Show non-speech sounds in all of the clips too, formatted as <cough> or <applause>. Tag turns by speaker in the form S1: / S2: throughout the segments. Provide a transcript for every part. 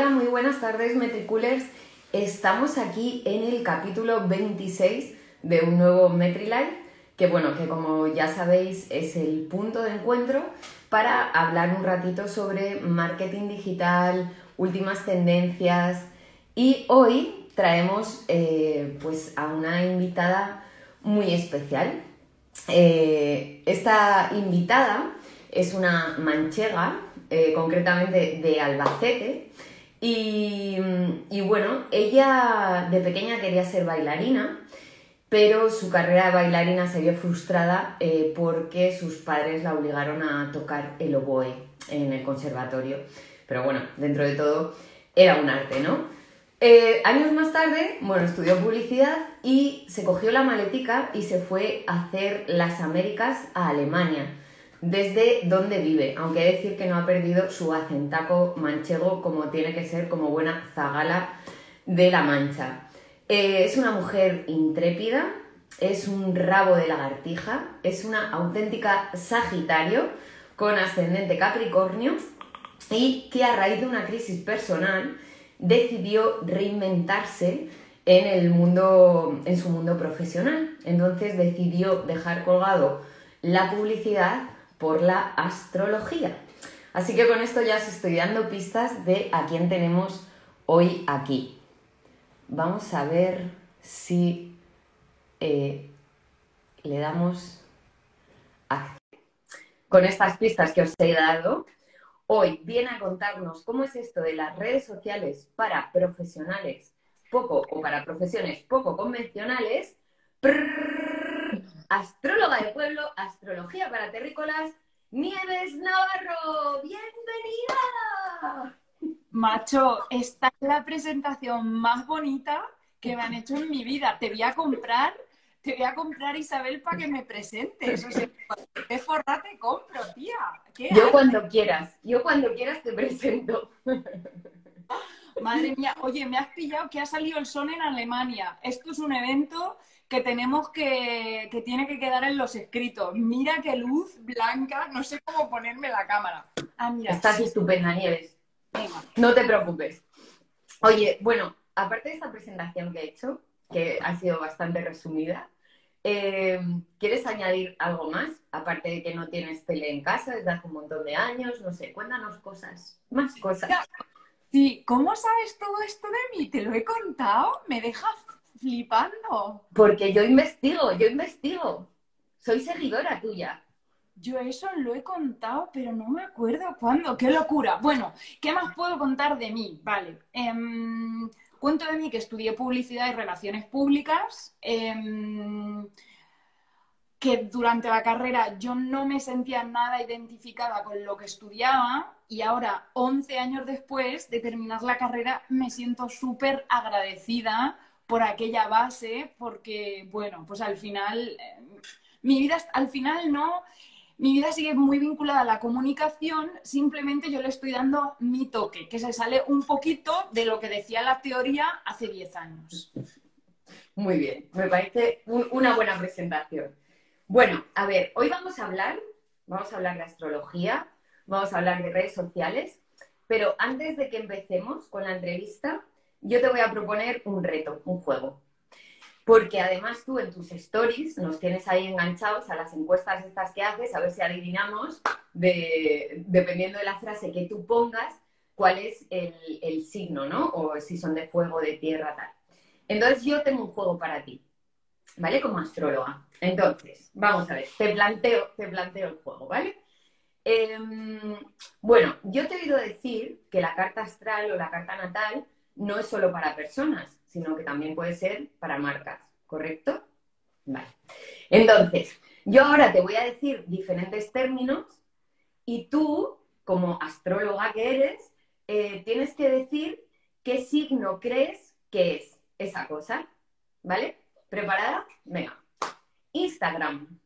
S1: Hola, muy buenas tardes, Metriculers. Estamos aquí en el capítulo 26 de un nuevo MetriLife, que bueno, que como ya sabéis es el punto de encuentro para hablar un ratito sobre marketing digital, últimas tendencias y hoy traemos eh, pues a una invitada muy especial. Eh, esta invitada es una manchega, eh, concretamente de Albacete, y, bueno, ella de pequeña quería ser bailarina, pero su carrera de bailarina se vio frustrada eh, porque sus padres la obligaron a tocar el oboe en el conservatorio. Pero bueno, dentro de todo era un arte, ¿no? Eh, años más tarde, bueno, estudió publicidad y se cogió la maletica y se fue a hacer las Américas a Alemania desde donde vive, aunque decir que no ha perdido su acentaco manchego como tiene que ser como buena zagala de la mancha. Eh, es una mujer intrépida, es un rabo de lagartija, es una auténtica Sagitario con ascendente Capricornio y que a raíz de una crisis personal decidió reinventarse en el mundo en su mundo profesional. Entonces decidió dejar colgado la publicidad por la astrología. Así que con esto ya os estoy dando pistas de a quién tenemos hoy aquí. Vamos a ver si eh, le damos acción. Con estas pistas que os he dado, hoy viene a contarnos cómo es esto de las redes sociales para profesionales poco o para profesiones poco convencionales astróloga de pueblo, astrología para terrícolas, Nieves Navarro, bienvenida.
S2: Macho, esta es la presentación más bonita que me han hecho en mi vida. Te voy a comprar, te voy a comprar Isabel para que me presentes. O sea, te forra te compro, tía.
S1: Yo cuando quieras, yo cuando quieras te presento.
S2: Madre mía, oye, me has pillado que ha salido el sol en Alemania. Esto es un evento que tenemos que, que tiene que quedar en los escritos. Mira qué luz blanca, no sé cómo ponerme la cámara.
S1: Ah, mira. Estás estupenda, Nieves. No te preocupes. Oye, bueno, aparte de esta presentación que he hecho, que ha sido bastante resumida, eh, ¿quieres añadir algo más? Aparte de que no tienes tele en casa desde hace un montón de años, no sé, cuéntanos cosas, más cosas.
S2: Sí, ¿cómo sabes todo esto de mí? ¿Te lo he contado? Me dejas flipando.
S1: Porque yo investigo, yo investigo. Soy seguidora tuya.
S2: Yo eso lo he contado, pero no me acuerdo cuándo. ¡Qué locura! Bueno, ¿qué más puedo contar de mí? Vale. Em, cuento de mí que estudié publicidad y relaciones públicas. Em, que durante la carrera yo no me sentía nada identificada con lo que estudiaba y ahora, 11 años después de terminar la carrera, me siento súper agradecida por aquella base, porque, bueno, pues al final, eh, mi vida, al final no, mi vida sigue muy vinculada a la comunicación, simplemente yo le estoy dando mi toque, que se sale un poquito de lo que decía la teoría hace 10 años.
S1: Muy bien, me parece una buena presentación. Bueno, a ver, hoy vamos a hablar, vamos a hablar de astrología, vamos a hablar de redes sociales, pero antes de que empecemos con la entrevista, yo te voy a proponer un reto, un juego. Porque además tú en tus stories nos tienes ahí enganchados a las encuestas estas que haces, a ver si adivinamos, dependiendo de la frase que tú pongas, cuál es el, signo, ¿no? O si son de fuego, de tierra, tal. Entonces yo tengo un juego para ti, ¿vale? Como astróloga. Entonces, vamos a ver, te planteo, te planteo el juego, ¿vale? Em, bueno, yo te he oído decir que la carta astral o la carta natal no es solo para personas, sino que también puede ser para marcas, ¿correcto? Vale. Entonces, yo ahora te voy a decir diferentes términos y tú, como astróloga que eres, eh, tienes que decir qué signo crees que es esa cosa, ¿vale? ¿Preparada? Venga. Instagram.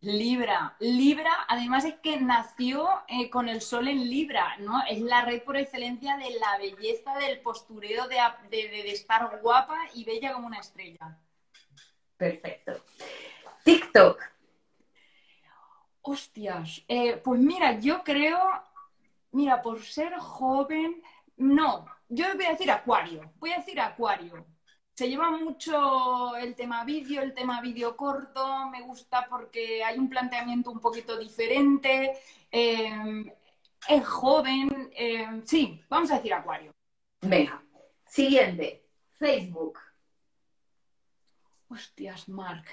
S2: Libra, Libra, además es que nació eh, con el sol en Libra, ¿no? Es la red por excelencia de la belleza, del postureo, de, de, estar guapa y bella como una estrella.
S1: Perfecto. TikTok.
S2: Hostias, eh, pues mira, yo creo, mira, por ser joven, no, yo voy a decir Acuario, voy a decir Acuario. Se lleva mucho el tema vídeo, el tema vídeo corto, me gusta porque hay un planteamiento un poquito diferente, eh, es joven, eh, sí, vamos a decir Acuario.
S1: Venga, siguiente, Facebook.
S2: Hostias, Marc.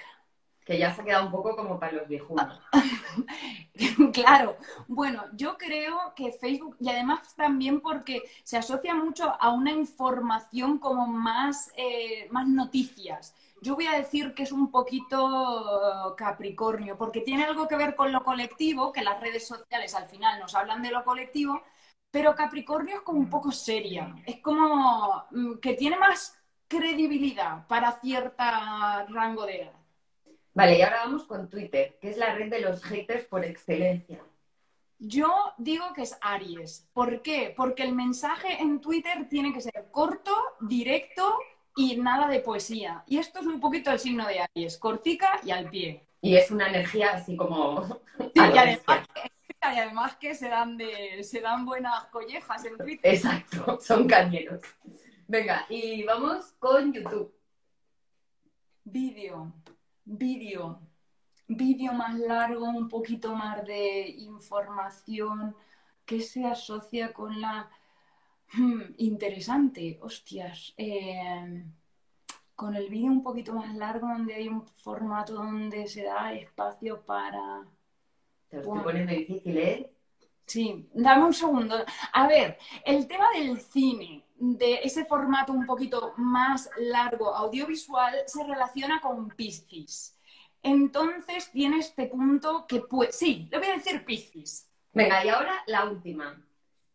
S1: Que ya se ha quedado un poco como para los viejunos. <laughs>
S2: claro. Bueno, yo creo que Facebook, y además también porque se asocia mucho a una información como más, eh, más noticias. Yo voy a decir que es un poquito Capricornio, porque tiene algo que ver con lo colectivo, que las redes sociales al final nos hablan de lo colectivo, pero Capricornio es como un poco seria. Es como mm, que tiene más credibilidad para cierto rango de edad.
S1: Vale, y ahora vamos con Twitter, que es la red de los haters por excelencia.
S2: Yo digo que es Aries. ¿Por qué? Porque el mensaje en Twitter tiene que ser corto, directo y nada de poesía. Y esto es un poquito el signo de Aries, cortica y al pie.
S1: Y es una energía así como...
S2: y, además, y además que se dan, de, se dan buenas collejas en Twitter.
S1: Exacto, son cañeros. Venga, y vamos con YouTube.
S2: Vídeo vídeo, vídeo más largo, un poquito más de información que se asocia con la... Hmm, interesante, hostias. Eh, con el vídeo un poquito más largo, donde hay un formato donde se da espacio para...
S1: Te lo estoy poniendo difícil, ¿eh?
S2: Sí, dame un segundo. A ver, el tema del cine, de ese formato un poquito más largo audiovisual, se relaciona con Piscis. Entonces tiene este punto que puede... Sí, le voy a decir Piscis.
S1: Venga, y ahora la última.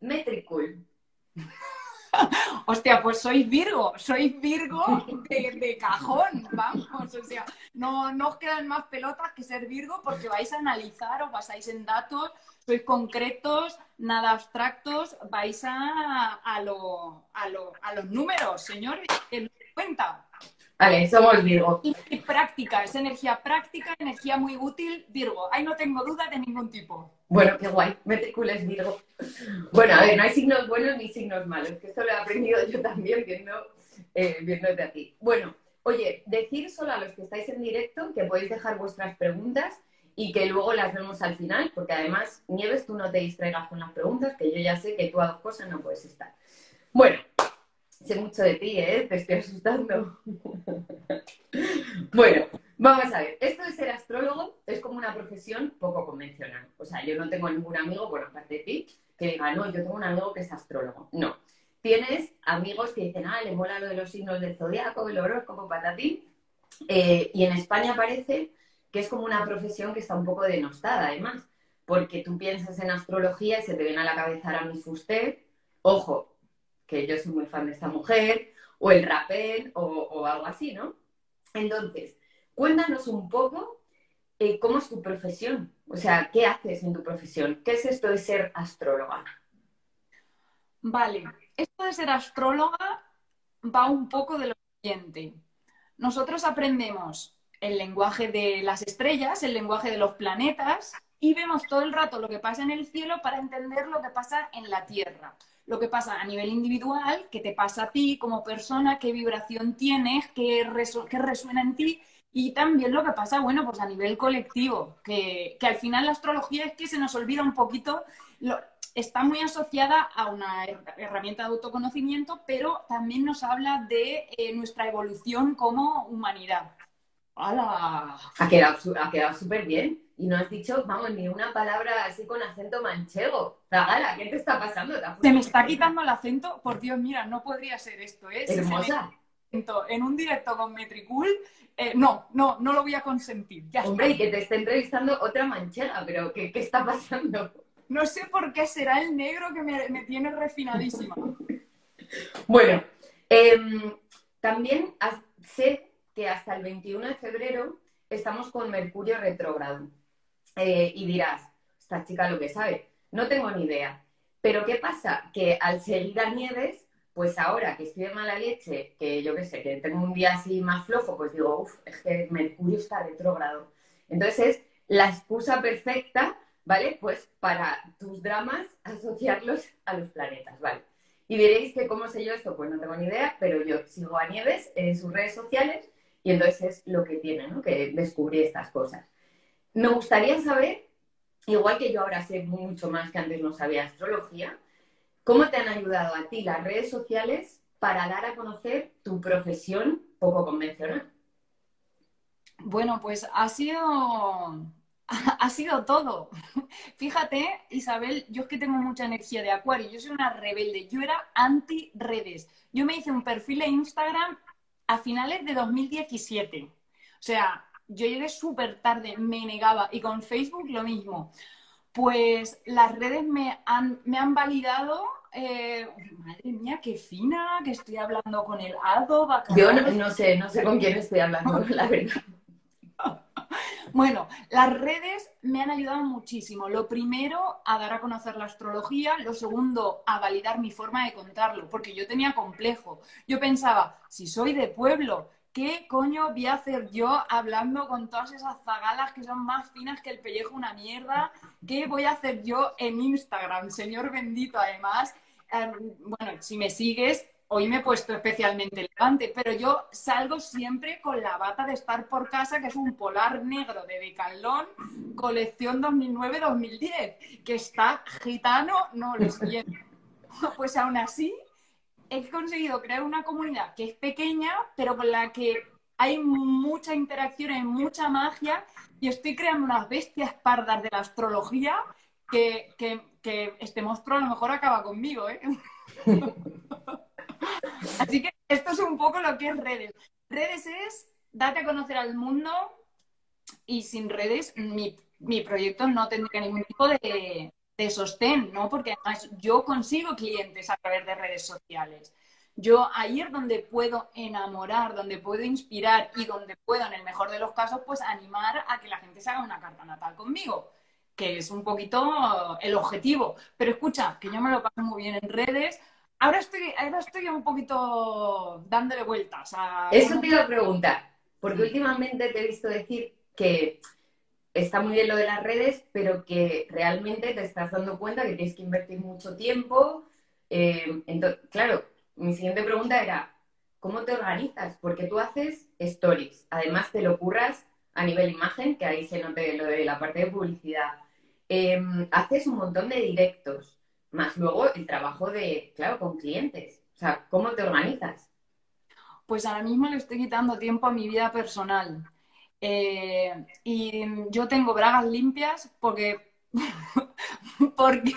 S1: Metricool. <laughs> <laughs>
S2: Hostia, pues soy Virgo, soy Virgo de, cajón, vamos. O sea, no, no os quedan más pelotas que ser Virgo porque vais a analizar, os basáis en datos, sois concretos, nada abstractos, vais a, a, lo, a, lo, a los números, señor, que cuenta.
S1: Vale, somos Virgo.
S2: Y, práctica, es energía práctica, energía muy útil, Virgo. Ahí no tengo duda de ningún tipo.
S1: Bueno, qué guay, metricules Virgo. Bueno, a ver, no hay signos buenos ni signos malos, que esto lo he aprendido yo también viendo, eh, viéndote a ti. Bueno, oye, decir solo a los que estáis en directo que podéis dejar vuestras preguntas y que luego las vemos al final, porque además, Nieves, tú no te distraigas con las preguntas, que yo ya sé que tú a dos cosas no puedes estar. Bueno, Sé mucho de ti, ¿eh? Te estoy asustando. <laughs> bueno, vamos a ver. Esto de ser astrólogo es como una profesión poco convencional. O sea, yo no tengo ningún amigo, por aparte de ti, que diga, no, yo tengo un amigo que es astrólogo. No. Tienes amigos que dicen, ah, le mola lo de los signos del zodiaco, el horóscopo, patatín. Eh, y en España parece que es como una profesión que está un poco denostada, además. Porque tú piensas en astrología y se te viene a la cabeza Aramis Fuster. Ojo, que yo soy muy fan de esta mujer, o el rapel, o, algo así, ¿no? Entonces, cuéntanos un poco eh, cómo es tu profesión, o sea, ¿qué haces en tu profesión? ¿Qué es esto de ser astróloga?
S2: Vale, esto de ser astróloga va un poco de lo siguiente. Nosotros aprendemos el lenguaje de las estrellas, el lenguaje de los planetas, y vemos todo el rato lo que pasa en el cielo para entender lo que pasa en la Tierra lo que pasa a nivel individual, qué te pasa a ti como persona, qué vibración tienes, qué, resuena en ti y también lo que pasa, bueno, pues a nivel colectivo, que, al final la astrología es que se nos olvida un poquito, está muy asociada a una herramienta de autoconocimiento, pero también nos habla de eh, nuestra evolución como humanidad.
S1: ¡Hala! Ha quedado súper bien y no has dicho, vamos, ni una palabra así con acento manchego. Zagala, ¿qué te está pasando?
S2: Se me está quitando el acento. Por Dios, mira, no podría ser esto, ¿eh?
S1: Hermosa.
S2: en un directo con Metricool, eh, no, no, no lo voy a consentir.
S1: Hombre, y que te esté entrevistando otra manchega, pero ¿qué, está pasando?
S2: No sé por qué será el negro que me, tiene refinadísima. <laughs>
S1: bueno, em, también sé que hasta el 21 de febrero estamos con Mercurio retrógrado. Eh, y dirás, esta chica lo que sabe. No tengo ni idea. Pero ¿qué pasa? Que al seguir a Nieves, pues ahora que estoy de mala leche, que yo qué sé, que tengo un día así más flojo, pues digo, uff, es que Mercurio está retrógrado. Entonces es la excusa perfecta, ¿vale? Pues para tus dramas asociarlos a los planetas, ¿vale? Y diréis que cómo sé yo esto, pues no tengo ni idea, pero yo sigo a Nieves en sus redes sociales y entonces es lo que tiene, ¿no? Que descubrí estas cosas. Me gustaría saber, igual que yo ahora sé mucho más que antes no sabía astrología, ¿cómo te han ayudado a ti las redes sociales para dar a conocer tu profesión poco convencional?
S2: Bueno, pues ha sido <laughs> ha sido todo. Fíjate, Isabel, yo es que tengo mucha energía de acuario, yo soy una rebelde, yo era anti-redes. Yo me hice un perfil de Instagram a finales de 2017. O sea, yo llegué súper tarde, me negaba. Y con Facebook lo mismo. Pues las redes me han, me han validado. Eh, madre mía, qué fina, que estoy hablando con el Ado.
S1: Yo no, no, sé, no sé con quién estoy hablando, <laughs> la verdad.
S2: Bueno, las redes me han ayudado muchísimo. Lo primero, a dar a conocer la astrología. Lo segundo, a validar mi forma de contarlo, porque yo tenía complejo. Yo pensaba, si soy de pueblo, ¿qué coño voy a hacer yo hablando con todas esas zagalas que son más finas que el pellejo una mierda? ¿Qué voy a hacer yo en Instagram? Señor bendito, además. Em, bueno, si me sigues, hoy me he puesto especialmente elegante, pero yo salgo siempre con la bata de estar por casa, que es un polar negro de Decathlon, colección 2009-2010, que está gitano, no lo siento. <laughs> Pues aún así, he conseguido crear una comunidad que es pequeña, pero con la que hay mucha interacción, hay mucha magia, y estoy creando unas bestias pardas de la astrología que, este monstruo a lo mejor acaba conmigo, ¿eh? <laughs> Así que esto es un poco lo que es redes. Redes es date a conocer al mundo y sin redes mi, proyecto no tendría ningún tipo de, de sostén, ¿no? Porque además yo consigo clientes a través de redes sociales. Yo ahí es donde puedo enamorar, donde puedo inspirar y donde puedo, en el mejor de los casos, pues animar a que la gente se haga una carta natal conmigo, que es un poquito el objetivo. Pero escucha, que yo me lo paso muy bien en redes, ahora estoy, ahora estoy un poquito dándole vueltas a...
S1: Eso te iba a preguntar, porque últimamente te he visto decir que está muy bien lo de las redes, pero que realmente te estás dando cuenta que tienes que invertir mucho tiempo. Eh, entonces, claro, mi siguiente pregunta era, ¿cómo te organizas? Porque tú haces stories, además te lo curras a nivel imagen, que ahí se note lo de la parte de publicidad. Em, haces un montón de directos más luego el trabajo de, claro, con clientes. O sea, ¿cómo te organizas?
S2: Pues ahora mismo le estoy quitando tiempo a mi vida personal. Eh, y yo tengo bragas limpias porque, <laughs> porque,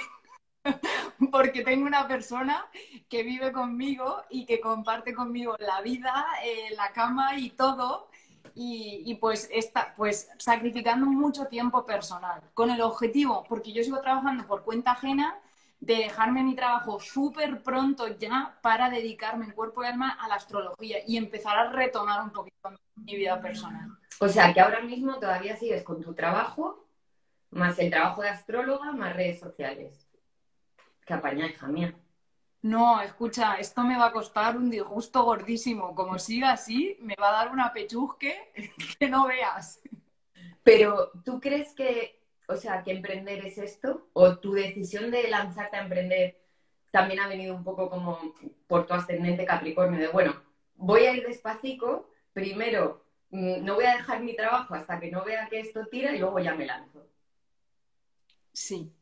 S2: <laughs> porque tengo una persona que vive conmigo y que comparte conmigo la vida, eh, la cama y todo. Y, y, pues está pues sacrificando mucho tiempo personal con el objetivo porque yo sigo trabajando por cuenta ajena de dejarme mi trabajo súper pronto ya para dedicarme en cuerpo y alma a la astrología y empezar a retomar un poquito mi vida personal.
S1: O sea, que ahora mismo todavía sigues con tu trabajo, más el trabajo de astróloga, más redes sociales. Que apaña, hija mía.
S2: No, escucha, esto me va a costar un disgusto gordísimo. Como siga así, me va a dar una pechusque <laughs> que no veas.
S1: Pero, ¿tú crees que o sea, que emprender es esto? ¿O tu decisión de lanzarte a emprender también ha venido un poco como por tu ascendente Capricornio? De, bueno, voy a ir despacito, primero mm, no voy a dejar mi trabajo hasta que no vea que esto tira y luego ya me lanzo.
S2: Sí.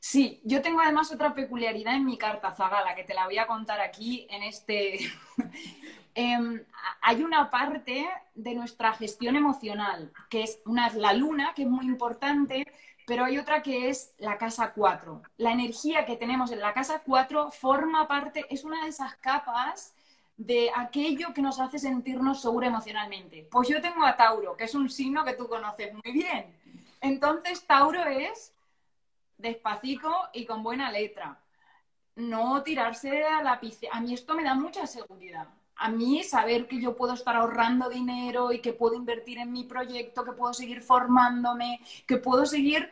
S2: Sí, yo tengo además otra peculiaridad en mi carta Zagala que te la voy a contar aquí en este. <laughs> Em, hay una parte de nuestra gestión emocional, que es una es la luna, que es muy importante, pero hay otra que es la casa 4. La energía que tenemos en la casa 4 forma parte, es una de esas capas de aquello que nos hace sentirnos seguros emocionalmente. Pues yo tengo a Tauro, que es un signo que tú conoces muy bien. Entonces, Tauro es despacito y con buena letra. No tirarse a la piscina. A mí esto me da mucha seguridad a mí saber que yo puedo estar ahorrando dinero y que puedo invertir en mi proyecto, que puedo seguir formándome, que puedo seguir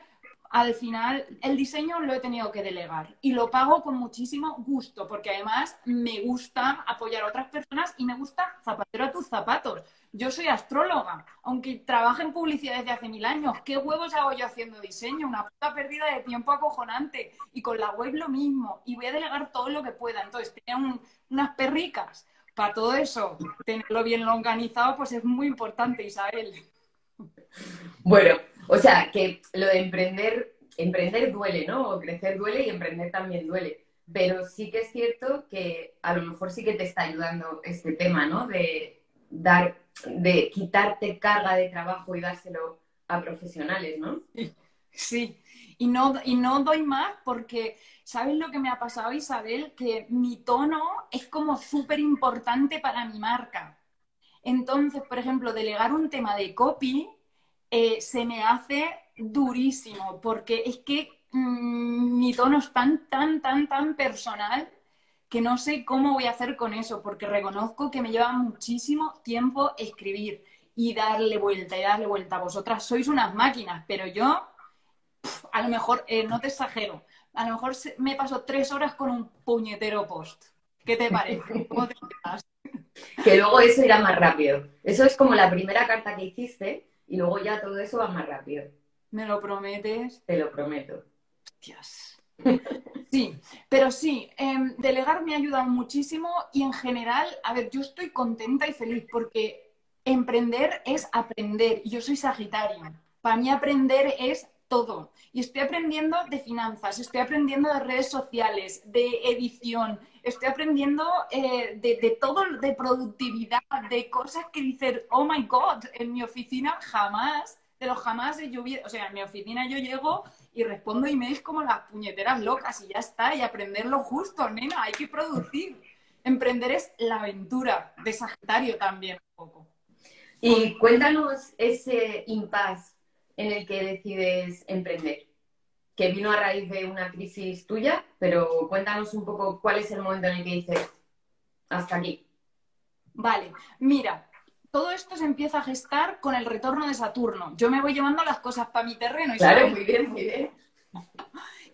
S2: al final el diseño lo he tenido que delegar y lo pago con muchísimo gusto, porque además me gusta apoyar a otras personas y me gusta zapatero a tus zapatos. Yo soy astróloga, aunque trabaje en publicidad desde hace mil años. ¿Qué huevos hago yo haciendo diseño? Una puta pérdida de tiempo acojonante. Y con la web lo mismo. Y voy a delegar todo lo que pueda. Entonces, tener unas perricas para todo eso, tenerlo bien organizado, pues es muy importante, Isabel.
S1: Bueno, o sea, que lo de emprender, emprender duele, ¿no? O crecer duele y emprender también duele. Pero sí que es cierto que a lo mejor sí que te está ayudando este tema, ¿no? De dar, de quitarte carga de trabajo y dárselo a profesionales, ¿no?
S2: Sí, y no, y no doy más porque, ¿sabes lo que me ha pasado, Isabel? Que mi tono es como súper importante para mi marca. Entonces, por ejemplo, delegar un tema de copy eh, se me hace durísimo, porque es que mm, mi tono es tan, tan, tan, tan personal que no sé cómo voy a hacer con eso, porque reconozco que me lleva muchísimo tiempo escribir y darle vuelta y darle vuelta. Vosotras sois unas máquinas, pero yo, a lo mejor, eh, no te exagero, a lo mejor me paso tres horas con un puñetero post. ¿Qué te parece? <laughs>
S1: que luego eso irá más rápido. Eso es como la primera carta que hiciste, y luego ya todo eso va más rápido.
S2: ¿Me lo prometes?
S1: Te lo prometo.
S2: Hostias. Sí, pero sí, em, delegar me ha ayudado muchísimo y en general, a ver, yo estoy contenta y feliz porque emprender es aprender. Yo soy Sagitario. Para mí aprender es todo. Y estoy aprendiendo de finanzas, estoy aprendiendo de redes sociales, de edición, estoy aprendiendo eh, de, todo, de productividad, de cosas que dicen, oh my god, en mi oficina jamás, de los jamás he llovido. O sea, en mi oficina yo llego y respondo emails como las puñeteras locas y ya está, y aprender lo justo, nena, hay que producir. Emprender es la aventura de Sagitario también un poco.
S1: Y cuéntanos ese impasse en el que decides emprender que vino a raíz de una crisis tuya, pero cuéntanos un poco cuál es el momento en el que dices, hasta aquí.
S2: Vale, mira, todo esto se empieza a gestar con el retorno de Saturno. Yo me voy llevando las cosas para mi terreno.
S1: Y claro, muy bien, muy bien.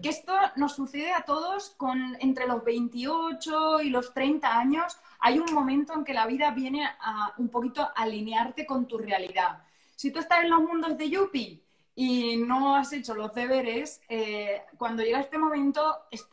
S2: Que esto nos sucede a todos con entre los 28 y los 30 años. Hay un momento en que la vida viene a un poquito alinearte con tu realidad. Si tú estás en los mundos de Yuppie, y no has hecho los deberes, eh, cuando llega este momento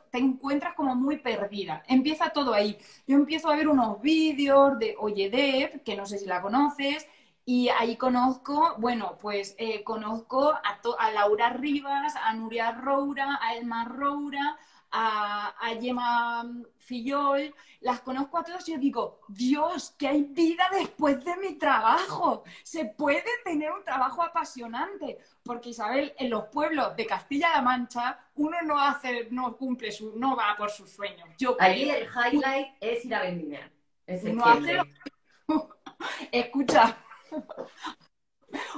S2: te encuentras como muy perdida. Empieza todo ahí. Yo empiezo a ver unos vídeos de Oyedep, que no sé si la conoces, y ahí conozco, bueno, pues eh, conozco a, a, Laura Rivas, a Nuria Roura, a Elma Roura, a, a Gemma Fillol, las conozco a todos y yo digo, Dios, que hay vida después de mi trabajo. Se puede tener un trabajo apasionante. Porque Isabel, en los pueblos de Castilla-La Mancha, uno no hace, no cumple su, no va por sus sueños.
S1: Yo Allí el highlight es ir a vendimiar.
S2: Uno hace <laughs> Escucha,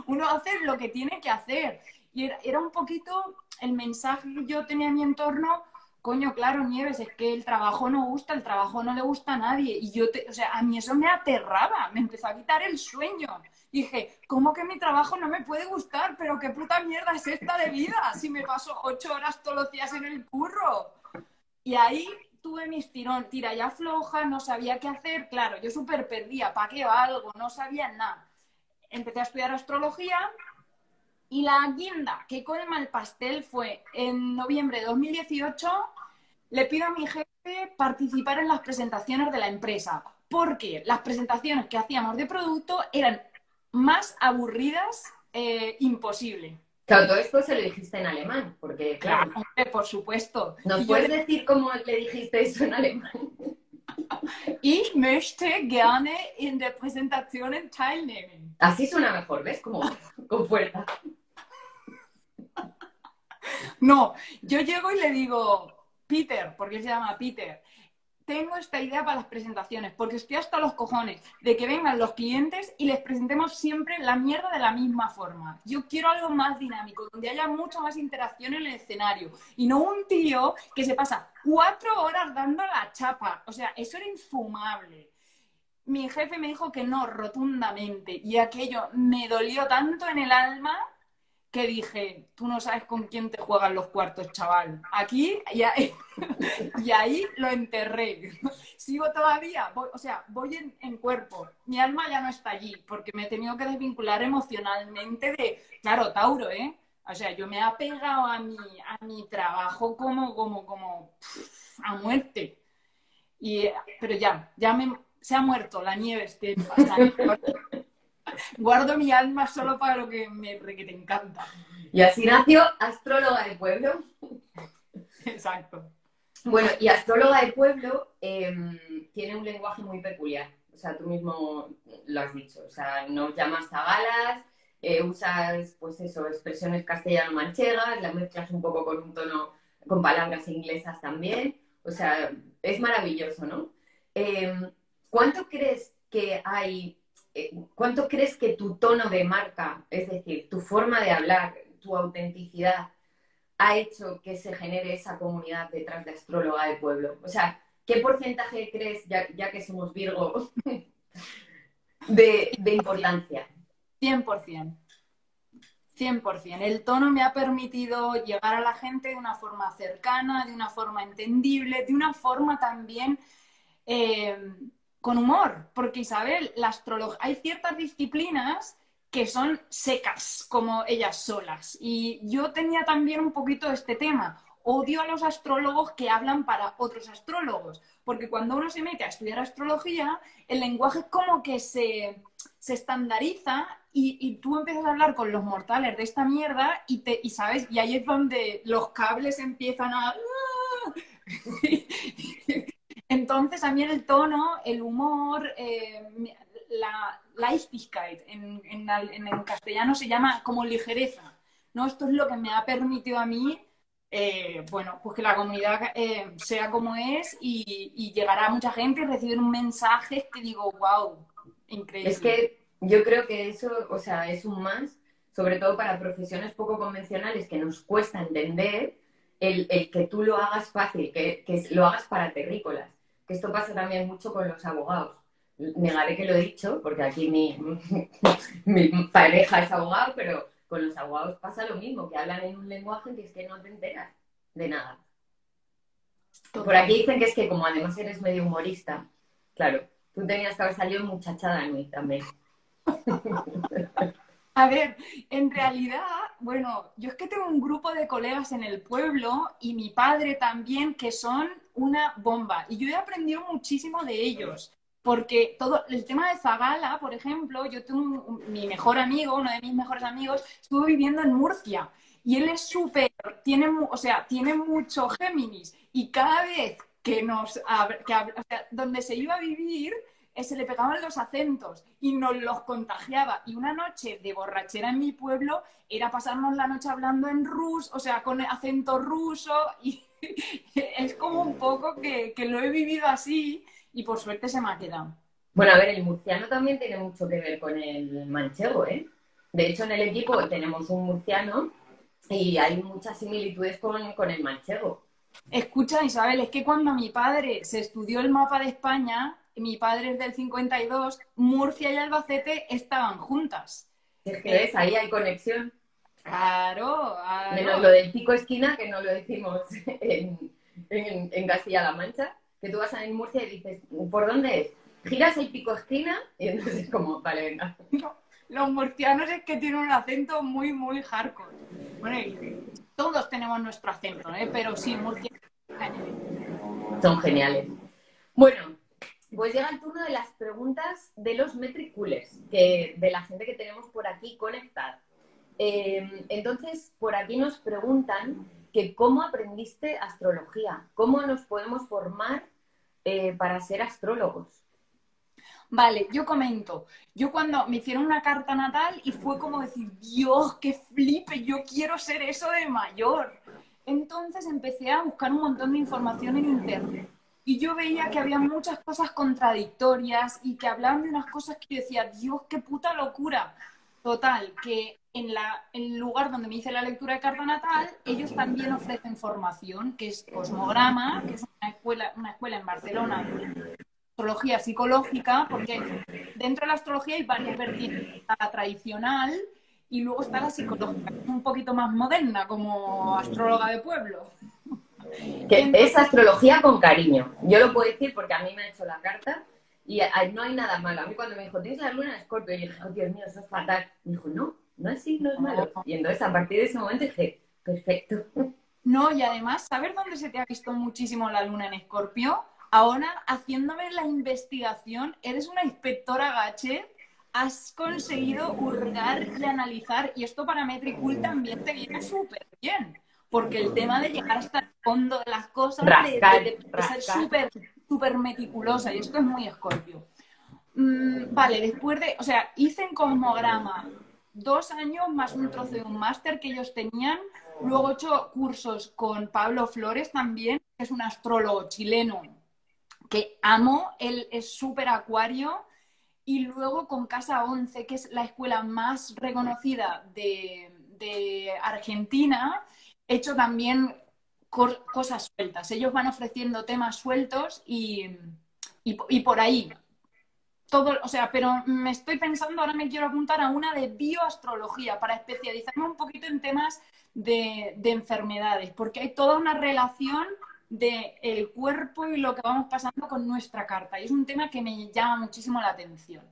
S2: uno hace lo que tiene que hacer. Y era, era un poquito el mensaje que yo tenía en mi entorno coño, claro, Nieves, es que el trabajo no gusta, el trabajo no le gusta a nadie. Y yo, te, o sea, a mí eso me aterraba, me empezó a quitar el sueño. Dije, ¿cómo que mi trabajo no me puede gustar? Pero qué puta mierda es esta de vida si me paso ocho horas todos los días en el curro. Y ahí tuve mis tirón, tira ya floja, no sabía qué hacer. Claro, yo súper perdía, ¿para qué algo? No sabía nada. Empecé a estudiar astrología y la guinda que colma el pastel fue en noviembre de 2018, le pido a mi jefe participar en las presentaciones de la empresa, porque las presentaciones que hacíamos de producto eran más aburridas eh, imposible.
S1: Claro, todo esto se lo dijiste en alemán, porque claro.
S2: por supuesto.
S1: ¿Nos puedes decir cómo le dijiste eso en alemán? <laughs>
S2: Ich möchte gerne in der Präsentation teilnehmen.
S1: Así suena mejor, ¿ves? Como con fuerza. <laughs>
S2: No, yo llego y le digo, Peter, porque se llama Peter, tengo esta idea para las presentaciones, porque estoy hasta los cojones de que vengan los clientes y les presentemos siempre la mierda de la misma forma. Yo quiero algo más dinámico, donde haya mucha más interacción en el escenario y no un tío que se pasa cuatro horas dando la chapa. O sea, eso era infumable. Mi jefe me dijo que no, rotundamente, y aquello me dolió tanto en el alma que dije, tú no sabes con quién te juegan los cuartos, chaval. Aquí y ahí, <laughs> y ahí lo enterré. Sigo todavía, o sea, voy en, en, cuerpo. Mi alma ya no está allí porque me he tenido que desvincular emocionalmente de, claro, Tauro, ¿eh? O sea, yo me he apegado a mi, a mi trabajo como, como, como a muerte. Y, pero ya, ya me, se ha muerto la nieve este <laughs> Guardo mi alma solo para lo que me que te encanta.
S1: Y así nació astróloga de pueblo.
S2: Exacto.
S1: Bueno, y astróloga de pueblo em, tiene un lenguaje muy peculiar. O sea, tú mismo lo has dicho. O sea, nos llamas zagalas, eh, usas, pues eso, expresiones castellano-manchegas, las mezclas un poco con un tono, con palabras inglesas también. O sea, es maravilloso, ¿no? Em, ¿Cuánto crees que hay, cuánto crees que tu tono de marca, es decir, tu forma de hablar, tu autenticidad, ha hecho que se genere esa comunidad detrás de Astróloga de Pueblo? O sea, ¿qué porcentaje crees, ya, que somos Virgo, <laughs> de, de importancia?
S2: 100%. 100%. El tono me ha permitido llegar a la gente de una forma cercana, de una forma entendible, de una forma también eh, con humor. Porque Isabel, la astrología, hay ciertas disciplinas que son secas, como ellas solas. Y yo tenía también un poquito este tema. Odio a los astrólogos que hablan para otros astrólogos, porque cuando uno se mete a estudiar astrología, el lenguaje como que se, se estandariza y, tú empiezas a hablar con los mortales de esta mierda y, te, y sabes, y ahí es donde los cables empiezan a... <laughs> Entonces a mí el tono, el humor, eh, la Leichtigkeit en, en, castellano se llama como ligereza, ¿no? Esto es lo que me ha permitido a mí, eh, bueno, pues que la comunidad eh, sea como es y, y llegará a mucha gente y recibir un mensaje que digo, wow, increíble.
S1: Es que yo creo que eso, o sea, es un más, sobre todo para profesiones poco convencionales que nos cuesta entender el, que tú lo hagas fácil, que, lo hagas para terrícolas. Que esto pasa también mucho con los abogados. Negaré que lo he dicho, porque aquí mi, <laughs> mi pareja es abogado, pero con los abogados pasa lo mismo, que hablan en un lenguaje que es que no te enteras de nada. Por aquí dicen que es que como además eres medio humorista, claro, tú tenías que haber salido muchachada en mí también. <laughs>
S2: A ver, en realidad, bueno, yo es que tengo un grupo de colegas en el pueblo y mi padre también que son una bomba. Y yo he aprendido muchísimo de ellos. Porque todo el tema de Zagala, por ejemplo, yo tengo mi mejor amigo, uno de mis mejores amigos, estuvo viviendo en Murcia y él es súper, tiene, o sea, tiene mucho Géminis y cada vez que nos, que, o sea, donde se iba a vivir, se le pegaban los acentos y nos los contagiaba. Y una noche de borrachera en mi pueblo era pasarnos la noche hablando en ruso, o sea, con acento ruso. Y es como un poco que, lo he vivido así y por suerte se me ha quedado.
S1: Bueno, a ver, el murciano también tiene mucho que ver con el manchego, ¿eh? De hecho, en el equipo tenemos un murciano y hay muchas similitudes con, con el manchego.
S2: Escucha, Isabel, es que cuando mi padre se estudió el mapa de España, mi padre es del 52, Murcia y Albacete estaban juntas.
S1: Es que es, ahí hay conexión.
S2: Claro,
S1: Menos lo del pico esquina, que no lo decimos <laughs> en, Castilla-La Mancha, que tú vas a en Murcia y dices, ¿por dónde es? Giras el pico esquina y entonces como, vale, venga.
S2: los murcianos es que tienen un acento muy, muy hardcore. Bueno, todos tenemos nuestro acento, ¿eh? pero sí, Murcia.
S1: Son geniales. Bueno, pues llega el turno de las preguntas de los metriculers, que, de la gente que tenemos por aquí conectada. Eh, entonces, por aquí nos preguntan que cómo aprendiste astrología, cómo nos podemos formar eh, para ser astrólogos.
S2: Vale, yo comento. Yo cuando me hicieron una carta natal y fue como decir, Dios, qué flipe, yo quiero ser eso de mayor. Entonces empecé a buscar un montón de información en internet y yo veía que había muchas cosas contradictorias y que hablaban de unas cosas que yo decía, Dios, qué puta locura. Total, que en, la, el lugar donde me hice la lectura de carta natal, ellos también ofrecen formación, que es Cosmograma, que es una escuela, una escuela en Barcelona astrología psicológica, porque dentro de la astrología hay varias vertientes, la tradicional, Y luego está la psicológica, un poquito más moderna, como astróloga de pueblo.
S1: Que es astrología con cariño. Yo lo puedo decir porque a mí me ha hecho la carta y no hay nada malo. A mí cuando me dijo, tienes la luna en escorpio, y dije, oh Dios mío, eso es fatal. Me dijo, no, no es así, no es malo. Y entonces a partir de ese momento dije, perfecto.
S2: No, y además, ¿sabes dónde se te ha visto muchísimo la luna en escorpio? Ahora, haciéndome la investigación, eres una inspectora gache, has conseguido hurgar y analizar, y esto para Metricool también te viene súper bien porque el tema de llegar hasta el fondo de las cosas, de, ser súper súper meticulosa, y esto es muy escorpio. Mm, vale, después de, o sea, hice en Cosmograma dos años más un trozo de un máster que ellos tenían, luego he hecho cursos con Pablo Flores también, que es un astrólogo chileno que amo, él es súper acuario, y luego con Casa 11, que es la escuela más reconocida de, de Argentina, he hecho también cosas sueltas. Ellos van ofreciendo temas sueltos y, y, por ahí. Todo, o sea, pero me estoy pensando, ahora me quiero apuntar a una de bioastrología para especializarme un poquito en temas de, de enfermedades, porque hay toda una relación del el cuerpo y lo que vamos pasando con nuestra carta. Y es un tema que me llama muchísimo la atención.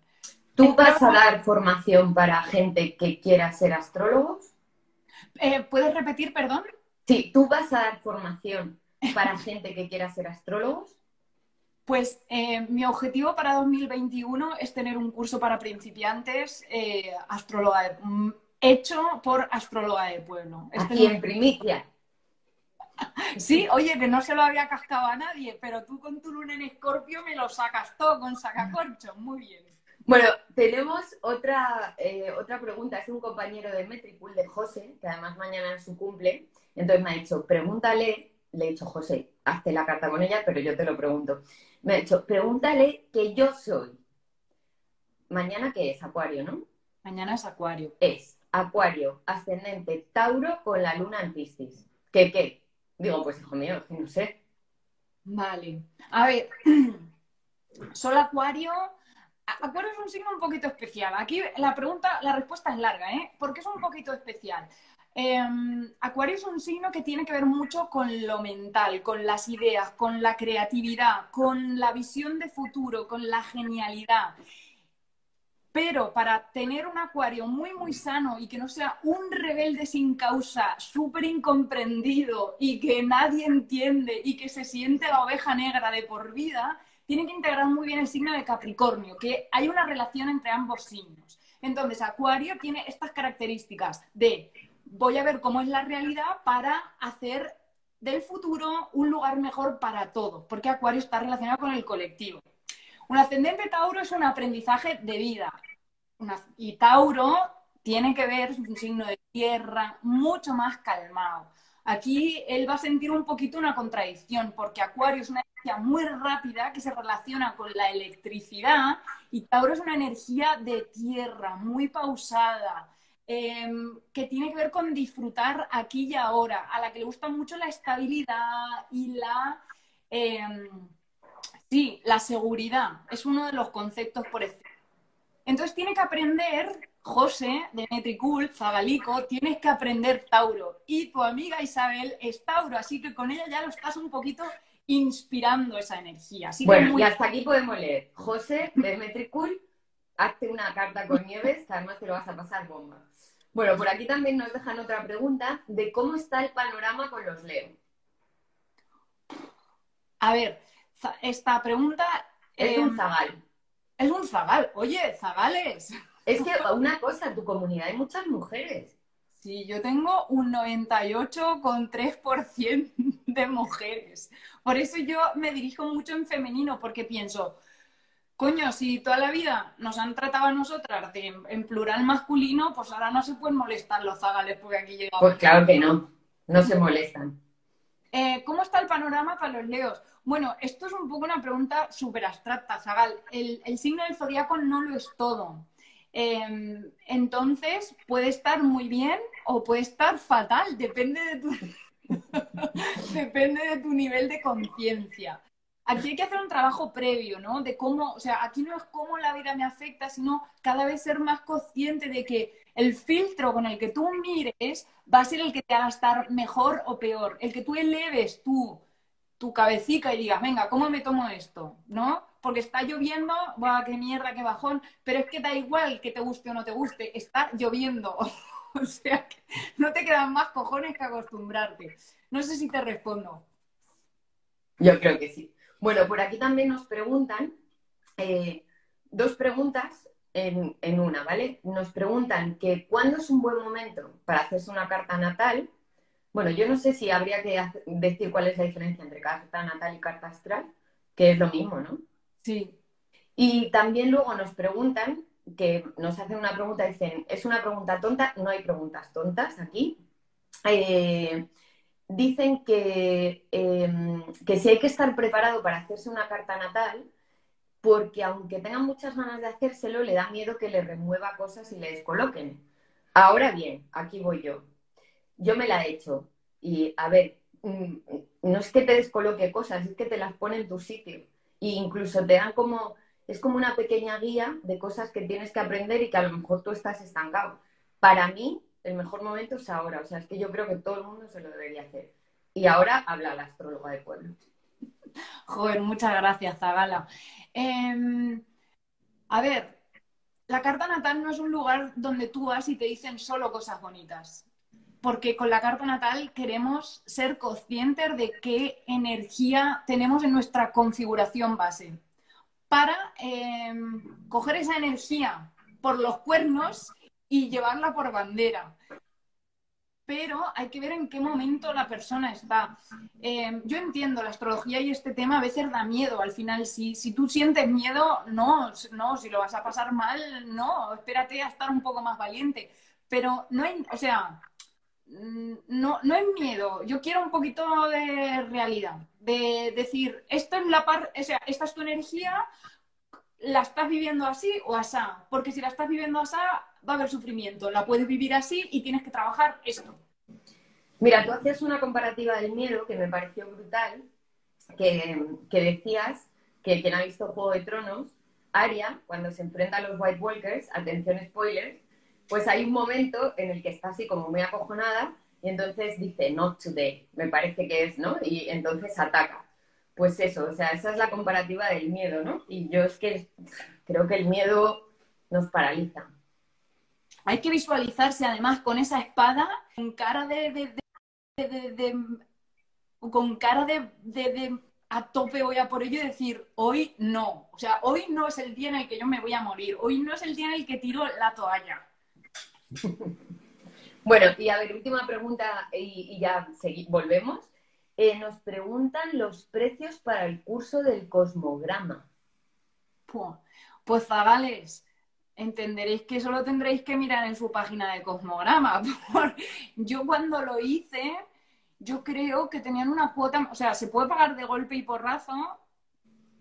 S1: ¿Tú vas a dar formación para gente que quiera ser astrólogos?
S2: Eh, ¿Puedes repetir, perdón?
S1: Sí, ¿tú vas a dar formación para gente que quiera ser astrólogos?
S2: Pues eh, mi objetivo para 2021 es tener un curso para principiantes eh, astróloga mm, hecho por astróloga de pueblo.
S1: Este Aquí en primicia. <laughs>
S2: Sí, oye, que no se lo había cascado a nadie, pero tú con tu luna en escorpio me lo sacas todo con sacacorcho. Muy bien.
S1: Bueno, tenemos otra, eh, otra pregunta. Es un compañero de Metripool, de José, que además mañana es su cumple. Entonces me ha dicho, pregúntale, le he dicho, José, hazte la carta con ella, pero yo te lo pregunto. Me ha dicho, pregúntale que yo soy. Mañana qué es, Acuario, ¿no?
S2: Mañana es Acuario.
S1: Es Acuario, ascendente Tauro con la luna en Piscis. ¿Qué qué? Digo, pues hijo mío, no sé.
S2: Vale. A ver, <clears throat> solo Acuario Acuario es un signo un poquito especial. Aquí la pregunta, la respuesta es larga, ¿eh? ¿Por qué es un poquito especial? Em, Acuario es un signo que tiene que ver mucho con lo mental, con las ideas, con la creatividad, con la visión de futuro, con la genialidad. Pero para tener un acuario muy, muy sano y que no sea un rebelde sin causa, súper incomprendido y que nadie entiende y que se siente la oveja negra de por vida, tiene que integrar muy bien el signo de Capricornio, que hay una relación entre ambos signos. Entonces, Acuario tiene estas características de voy a ver cómo es la realidad para hacer del futuro un lugar mejor para todos, porque Acuario está relacionado con el colectivo. Un ascendente Tauro es un aprendizaje de vida. y Tauro tiene que ver, es un signo de tierra, mucho más calmado. Aquí él va a sentir un poquito una contradicción, porque Acuario es una energía muy rápida que se relaciona con la electricidad y Tauro es una energía de tierra, muy pausada, em, que tiene que ver con disfrutar aquí y ahora, a la que le gusta mucho la estabilidad y la, em, sí, la seguridad. Es uno de los conceptos por excelencia. Entonces tiene que aprender José de Metricool, Zagalico, tienes que aprender Tauro. Y tu amiga Isabel es Tauro, así que con ella ya lo estás un poquito inspirando esa energía.
S1: bueno, y hasta aquí podemos leer. José de Metricool, hazte una carta con Nieves, que además te lo vas a pasar bomba. Bueno, por aquí también nos dejan otra pregunta de cómo está el panorama con los Leo.
S2: A ver, esta pregunta...
S1: Es un em, zagal.
S2: Es un zagal. Oye, zagales.
S1: Es que una cosa, en tu comunidad hay muchas mujeres.
S2: Sí, yo tengo un 98,3% de mujeres. Por eso yo me dirijo mucho en femenino, porque pienso, coño, si toda la vida nos han tratado a nosotras en plural masculino, pues ahora no se pueden molestar los zagales porque aquí llegamos.
S1: Pues claro que no, no se molestan.
S2: Eh, ¿Cómo está el panorama para los leos? Bueno, esto es un poco una pregunta súper abstracta, Zagal. El, el signo del zodiaco no lo es todo. Em, entonces, puede estar muy bien o puede estar fatal, depende de tu, <laughs> depende de tu nivel de conciencia. Aquí hay que hacer un trabajo previo, ¿no? De cómo, o sea, aquí no es cómo la vida me afecta, sino cada vez ser más consciente de que el filtro con el que tú mires va a ser el que te haga estar mejor o peor. El que tú eleves tu, tu cabecita y digas, venga, ¿cómo me tomo esto? ¿No? Porque está lloviendo, va, qué mierda, qué bajón, pero es que da igual que te guste o no te guste, está lloviendo. <laughs> o sea, que no te quedan más cojones que acostumbrarte. No sé si te respondo.
S1: Yo creo que sí. Bueno, por aquí también nos preguntan eh, dos preguntas en, una, ¿vale? Nos preguntan que cuándo es un buen momento para hacerse una carta natal. Bueno, yo no sé si habría que decir cuál es la diferencia entre carta natal y carta astral, que es lo mismo, ¿no?
S2: Sí.
S1: Y también luego nos preguntan, que nos hacen una pregunta, dicen, es una pregunta tonta, no hay preguntas tontas aquí. Eh, dicen que, em, que si hay que estar preparado para hacerse una carta natal, porque aunque tengan muchas ganas de hacérselo, le da miedo que le remueva cosas y le descoloquen. Ahora bien, aquí voy yo. Yo me la he hecho y, a ver, mm, no es que te descoloque cosas, es que te las pone en tu sitio. E incluso te dan como, es como una pequeña guía de cosas que tienes que aprender y que a lo mejor tú estás estancado. Para mí, el mejor momento es ahora. O sea, es que yo creo que todo el mundo se lo debería hacer. Y ahora habla la astróloga de pueblo. <laughs>
S2: Joder, muchas gracias, Zagala. Em, a ver, la carta natal no es un lugar donde tú vas y te dicen solo cosas bonitas. Porque con la carta natal queremos ser conscientes de qué energía tenemos en nuestra configuración base. Para em, coger esa energía por los cuernos y llevarla por bandera pero hay que ver en qué momento la persona está. Eh, yo entiendo, la astrología y este tema a veces da miedo. Al final, si, si tú sientes miedo, no, no, si lo vas a pasar mal, no, espérate a estar un poco más valiente. Pero no hay, o sea, mm, no, no es miedo. Yo quiero un poquito de realidad, de decir, esto es la parte, o sea, esta es tu energía, la estás viviendo así o asá. Porque si la estás viviendo asá, va a haber sufrimiento. La puedes vivir así y tienes que trabajar esto.
S1: Mira, tú hacías una comparativa del miedo que me pareció brutal, que, decías que quien ha visto Juego de Tronos, Arya, cuando se enfrenta a los White Walkers, atención spoilers, pues hay un momento en el que está así como muy acojonada y entonces dice, not today, me parece que es, ¿no? Y entonces ataca. Pues eso, o sea, esa es la comparativa del miedo, ¿no? Y yo es que creo que el miedo nos paraliza.
S2: Hay que visualizarse además con esa espada con cara de, con cara de, a tope voy a por ello y decir, hoy no. O sea, hoy no es el día en el que yo me voy a morir. Hoy no es el día en el que tiro la toalla. <laughs>
S1: Bueno, y a ver, última pregunta y, ya volvemos. Eh, nos preguntan los precios para el curso del cosmograma.
S2: Pues, Zagales, entenderéis que solo tendréis que mirar en su página de Cosmograma. <laughs> yo cuando lo hice, yo creo que tenían una cuota, o sea, se puede pagar de golpe y porrazo.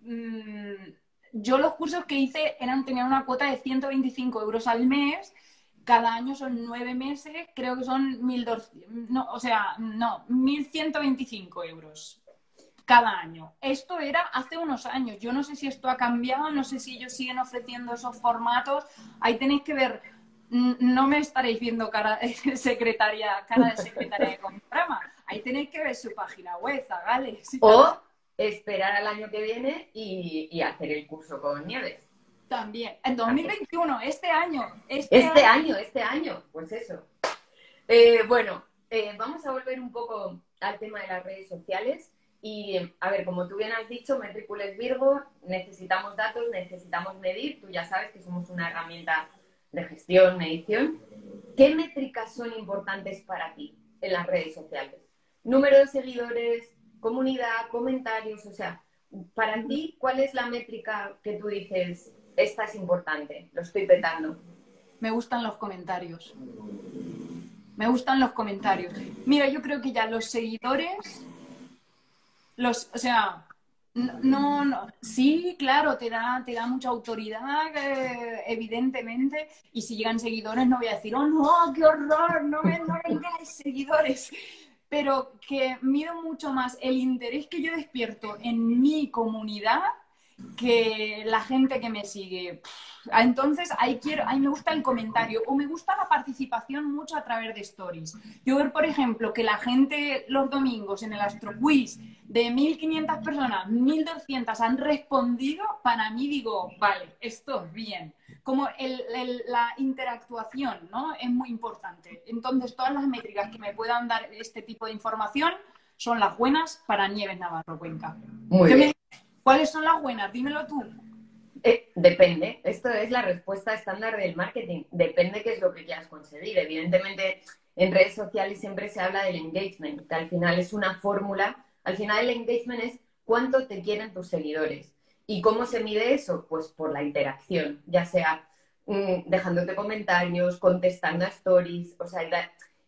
S2: Mm, yo los cursos que hice eran, tenían una cuota de 125 euros al mes. Cada año son nueve meses, creo que son 1.200, no, o sea, no, 1.125 euros cada año. Esto era hace unos años. Yo no sé si esto ha cambiado, no sé si ellos siguen ofreciendo esos formatos. Ahí tenéis que ver. No me estaréis viendo cara de <laughs> secretaria, cara de secretaria de programa. Ahí tenéis que ver su página web, Zagales.
S1: O esperar al año que viene y, hacer el curso con Nieves.
S2: También. En 2021, este año.
S1: Este, este año. este año. Pues eso. Eh, bueno, eh, vamos a volver un poco al tema de las redes sociales. Y, a ver, como tú bien has dicho, Metricules Virgo, necesitamos datos, necesitamos medir. Tú ya sabes que somos una herramienta de gestión, medición. ¿Qué métricas son importantes para ti en las redes sociales? Número de seguidores, comunidad, comentarios, o sea, para ti, ¿cuál es la métrica que tú dices, esta es importante, lo estoy petando?
S2: Me gustan los comentarios. Me gustan los comentarios. Mira, yo creo que ya los seguidores los, o sea, no, no, sí, claro, te da, te da mucha autoridad, eh, evidentemente, y si llegan seguidores no voy a decir, oh no, qué horror, no, me, seguidores, pero que mido mucho más el interés que yo despierto en mi comunidad que la gente que me sigue. Entonces, ahí, quiero, ahí me gusta el comentario o me gusta la participación mucho a través de stories. Yo ver, por ejemplo, que la gente los domingos en el Astro Quiz de 1.500 personas, 1.200 han respondido, para mí digo, vale, esto es bien. Como la interactuación, ¿no? Es muy importante. Entonces, todas las métricas que me puedan dar este tipo de información son las buenas para Nieves Navarro Cuenca.
S1: Muy bien.
S2: ¿Cuáles son las buenas? Dímelo tú.
S1: Eh, depende. Esto es la respuesta estándar del marketing. Depende qué es lo que quieras conseguir. Evidentemente, en redes sociales siempre se habla del engagement, que al final es una fórmula. Al final el engagement es cuánto te quieren tus seguidores. ¿Y cómo se mide eso? Pues por la interacción, ya sea mm, dejándote comentarios, contestando a stories, o sea,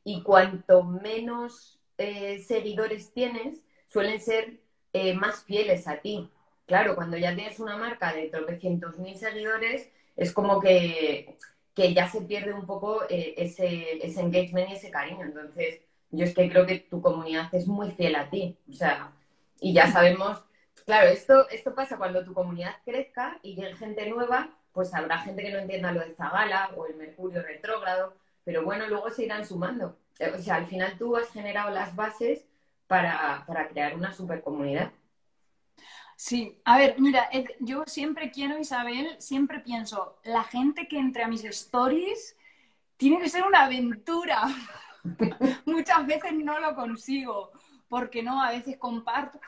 S1: y cuanto menos eh, seguidores tienes, suelen ser eh, más fieles a ti. Claro, cuando ya tienes una marca de tropecientos mil seguidores, es como que, ya se pierde un poco eh, ese, ese engagement y ese cariño. Entonces, yo es que creo que tu comunidad es muy fiel a ti. O sea, y ya sabemos, claro, esto, esto pasa cuando tu comunidad crezca y llegue gente nueva, pues habrá gente que no entienda lo de Zagala o el Mercurio retrógrado, pero bueno, luego se irán sumando. O sea, al final tú has generado las bases para, para crear una super comunidad.
S2: Sí, a ver, mira, yo siempre quiero, Isabel, siempre pienso, la gente que entre a mis stories tiene que ser una aventura. <laughs> Muchas veces no lo consigo, porque no, a veces comparto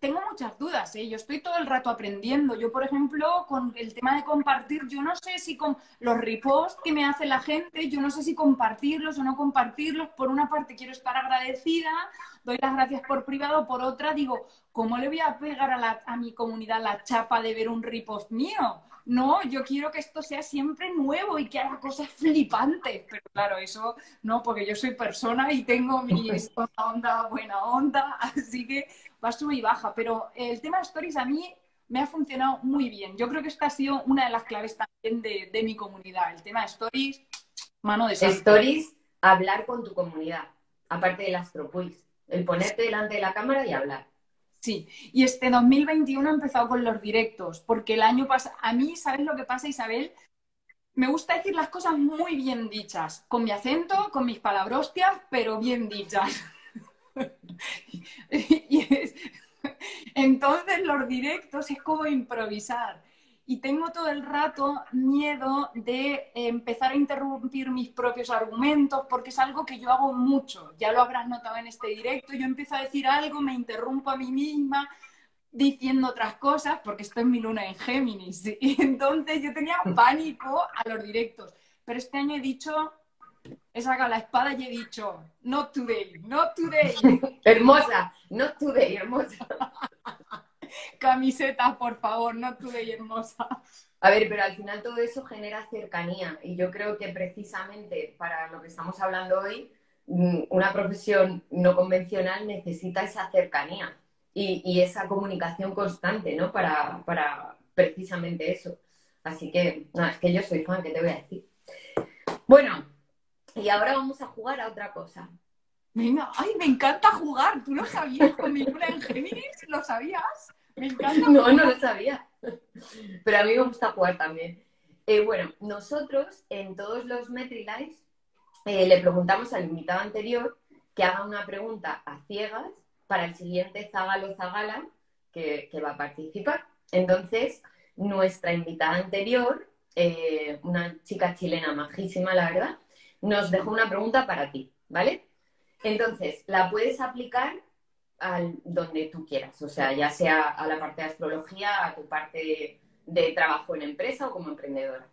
S2: tengo muchas dudas, ¿eh? yo estoy todo el rato aprendiendo. Yo, por ejemplo, con el tema de compartir, yo no sé si con los reposts que me hace la gente, yo no sé si compartirlos o no compartirlos. Por una parte quiero estar agradecida, doy las gracias por privado, por otra digo, ¿cómo le voy a pegar a, a mi comunidad la chapa de ver un repost mío? No, yo quiero que esto sea siempre nuevo y que haga cosas flipantes. Pero claro, eso no, porque yo soy persona y tengo mi <laughs> onda, buena onda, <laughs> así que va sube y baja, pero el tema de stories a mí me ha funcionado muy bien. Yo creo que esta ha sido una de las claves también de, mi comunidad. El tema de stories, mano de
S1: santo. Stories, hablar con tu comunidad, aparte del astropuis. El ponerte delante de la cámara y hablar.
S2: Sí, y este 2021 he empezado con los directos, porque el año pasado, a mí, ¿sabes lo que pasa, Isabel? Me gusta decir las cosas muy bien dichas, con mi acento, con mis palabrostias, pero bien dichas. <laughs> Entonces los directos es como improvisar. Y tengo todo el rato miedo de empezar a interrumpir mis propios argumentos porque es algo que yo hago mucho. Ya lo habrás notado en este directo. Yo empiezo a decir algo, me interrumpo a mí misma diciendo otras cosas porque estoy en mi luna en Géminis. <laughs> Y entonces yo tenía pánico a los directos. Pero este año he dicho, he sacado la espada y he dicho, not today, not today. <laughs>
S1: hermosa, not today, hermosa. <laughs> <laughs>
S2: Camiseta, por favor, not today, hermosa.
S1: A ver, pero al final todo eso genera cercanía y yo creo que precisamente para lo que estamos hablando hoy, mm, una profesión no convencional necesita esa cercanía y, esa comunicación constante, ¿no? Para, para precisamente eso. Así que, no, es que yo soy fan, ¿qué te voy a decir? Bueno, y ahora vamos a jugar a otra cosa.
S2: Venga, ay, me encanta jugar. ¿Tú lo sabías con mi luna en Géminis? ¿Lo sabías? <laughs>
S1: No, no lo sabía. Pero a mí me gusta jugar también. Eh, bueno, nosotros en todos los MetriLives eh, le preguntamos al invitado anterior que haga una pregunta a ciegas para el siguiente Zagalo Zagala que, que va a participar. Entonces, nuestra invitada anterior, eh, una chica chilena majísima, la verdad, nos dejó una pregunta para ti, ¿vale? Entonces, la puedes aplicar al donde tú quieras, o sea, ya sea a la parte de astrología, a tu parte de trabajo en empresa o como emprendedora.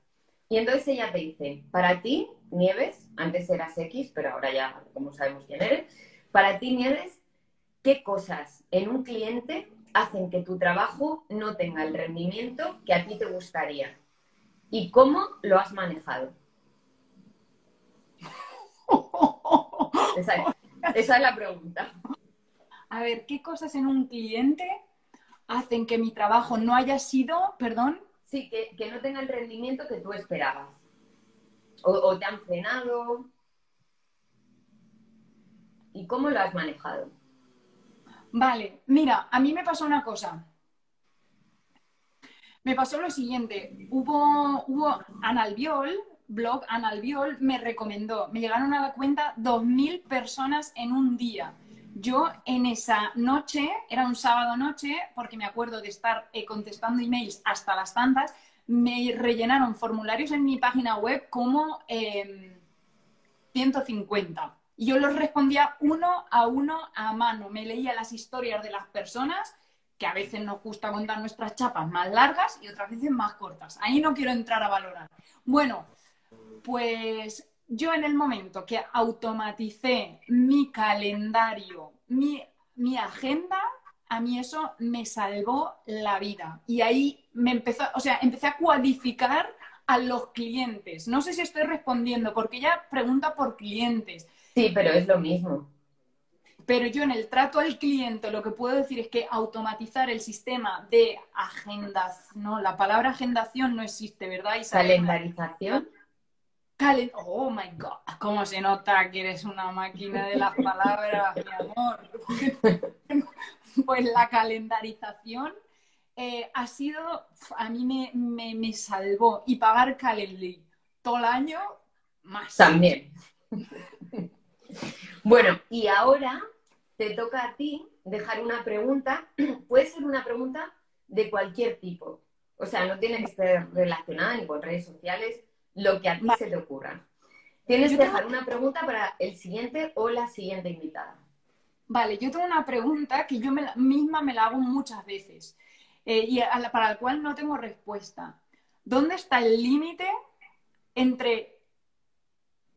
S1: Y entonces ella te dice, para ti, Nieves, antes eras X, pero ahora ya como sabemos quién eres, para ti, Nieves, ¿qué cosas en un cliente hacen que tu trabajo no tenga el rendimiento que a ti te gustaría? ¿Y cómo lo has manejado? <laughs> Esa es, la pregunta.
S2: A ver, ¿qué cosas en un cliente hacen que mi trabajo no haya sido, perdón?
S1: Sí, que, no tenga el rendimiento que tú esperabas. O, te han frenado. y cómo lo has manejado.
S2: Vale, mira, a mí me pasó una cosa. Me pasó lo siguiente, hubo, hubo Analbiol, blog Analbiol, me recomendó, me llegaron a la cuenta 2.000 personas en un día. Yo en esa noche, era un sábado noche, porque me acuerdo de estar eh, contestando emails hasta las tantas, me rellenaron formularios en mi página web como 150. Em, yo los respondía uno a uno a mano. Me leía las historias de las personas que a veces nos gusta contar nuestras chapas más largas y otras veces más cortas. Ahí no quiero entrar a valorar. Bueno, pues yo en el momento que automaticé mi calendario, mi, mi agenda, a mí eso me salvó la vida. Y ahí me empezó, o sea, empecé a cualificar a los clientes. No sé si estoy respondiendo, porque ella pregunta por clientes.
S1: Sí, pero es lo mismo.
S2: Pero yo en el trato al cliente lo que puedo decir es que automatizar el sistema de agendas, no, la palabra agendación no existe, ¿verdad?
S1: Calendarización.
S2: Oh my God, cómo se nota que eres una máquina de las palabras, mi amor. <laughs> pues la calendarización eh, ha sido, a mí me, me, me, salvó. Y pagar Calendly todo el año, más.
S1: También. <laughs> bueno, y ahora te toca a ti dejar una pregunta, <clears throat> puede ser una pregunta de cualquier tipo. O sea, no tiene que ser relacionada ni con redes sociales, lo que a ti se te ocurra. Tienes que dejar una pregunta para el siguiente o la siguiente invitada.
S2: Vale, yo tengo una pregunta que yo misma me la hago muchas veces eh, y para la cual no tengo respuesta. ¿Dónde está el límite entre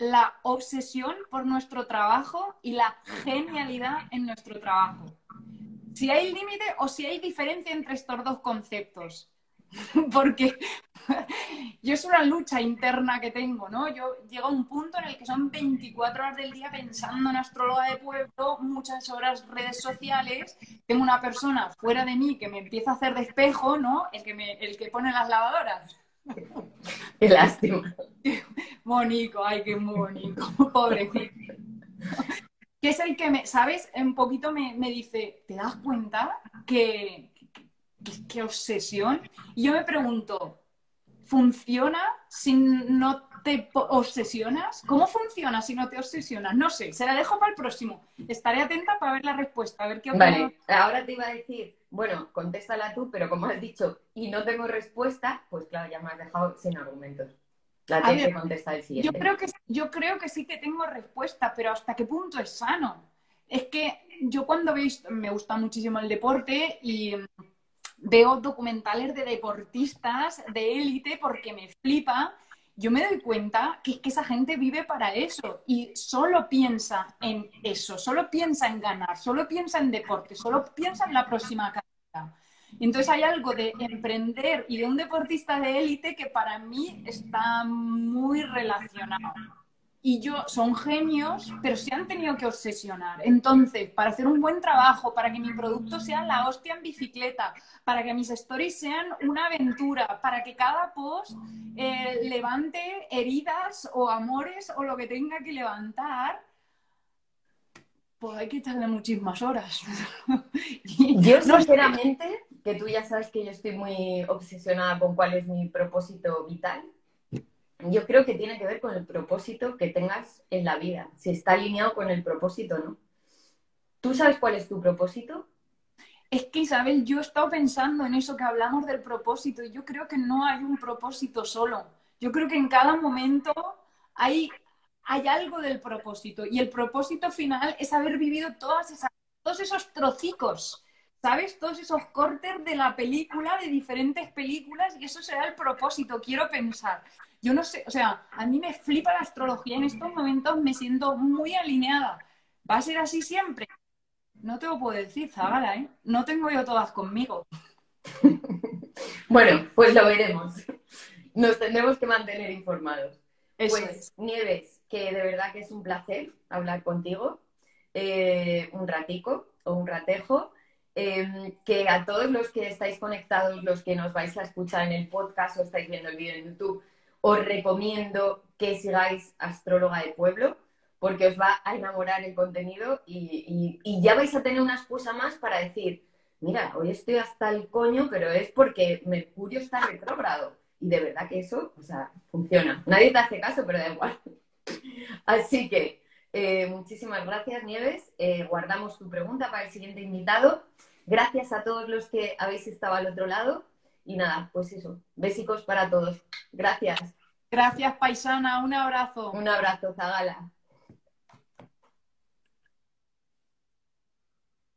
S2: la obsesión por nuestro trabajo y la genialidad en nuestro trabajo. Si hay límite o si hay diferencia entre estos dos conceptos. <laughs> Porque <laughs> yo es una lucha interna que tengo, ¿no? Yo llego a un punto en el que son 24 horas del día pensando en astróloga de pueblo, muchas horas redes sociales, tengo una persona fuera de mí que me empieza a hacer despejo, ¿no? El que, me, el que pone las lavadoras. <laughs>
S1: Qué lástima.
S2: Mónico, ay, qué mónico, pobrecito. Que es el que me, ¿sabes? Un poquito me, dice, ¿te das cuenta que, qué obsesión? Y yo me pregunto, ¿funciona si no te obsesionas? ¿Cómo funciona si no te obsesionas? No sé, se la dejo para el próximo. Estaré atenta para ver la respuesta, a ver qué
S1: Vale, ahora te iba a decir, bueno, contéstala tú, pero como has dicho y no tengo respuesta, pues claro, ya me has dejado sin argumentos. La tienes que contestar el siguiente.
S2: Yo creo, que, yo creo que sí que tengo respuesta, pero ¿hasta qué punto es sano? Es que yo cuando veis, me gusta muchísimo el deporte y veo documentales de deportistas de élite porque me flipa yo me doy cuenta que es esa gente vive para eso y solo piensa en eso, solo piensa en ganar, solo piensa en deporte, solo piensa en la próxima carrera. Entonces hay algo de emprender y de un deportista de élite que para mí está muy relacionado y yo son genios, pero se han tenido que obsesionar. Entonces, para hacer un buen trabajo, para que mi producto sea la hostia en bicicleta, para que mis stories sean una aventura, para que cada post eh, levante heridas o amores o lo que tenga que levantar, pues hay que echarle muchísimas horas. <laughs>
S1: yo, sinceramente, que tú ya sabes que yo estoy muy obsesionada con cuál es mi propósito vital yo creo que tiene que ver con el propósito que tengas en la vida, si está alineado con el propósito no. ¿Tú sabes cuál es tu propósito?
S2: Es que Isabel, yo he estado pensando en eso que hablamos del propósito y yo creo que no hay un propósito solo. Yo creo que en cada momento hay, hay algo del propósito y el propósito final es haber vivido todas esas, todos esos trocicos, ¿sabes? Todos esos cortes de la película, de diferentes películas y eso será el propósito, quiero pensar. Yo no sé, o sea, a mí me flipa la astrología en estos momentos, me siento muy alineada. ¿Va a ser así siempre? No te lo puedo decir, Zagala, ¿eh? No tengo yo todas conmigo. <laughs>
S1: bueno, pues lo veremos. Nos tendremos que mantener informados. pues, Nieves, que de verdad que es un placer hablar contigo. Eh, un ratico o un ratejo. Em, que a todos los que estáis conectados, los que nos vais a escuchar en el podcast o estáis viendo el vídeo en YouTube, os recomiendo que sigáis Astróloga de Pueblo porque os va a enamorar el contenido y, ya vais a tener una excusa más para decir, mira, hoy estoy hasta el coño, pero es porque Mercurio está retrógrado. Y de verdad que eso, o sea, funciona. Nadie te hace caso, pero da igual. <laughs> Así que, eh, muchísimas gracias, Nieves. Eh, guardamos tu pregunta para el siguiente invitado. Gracias a todos los que habéis estado al otro lado. Y nada, pues eso, bésicos para todos. Gracias.
S2: Gracias, paisana. Un abrazo.
S1: Un abrazo, Zagala.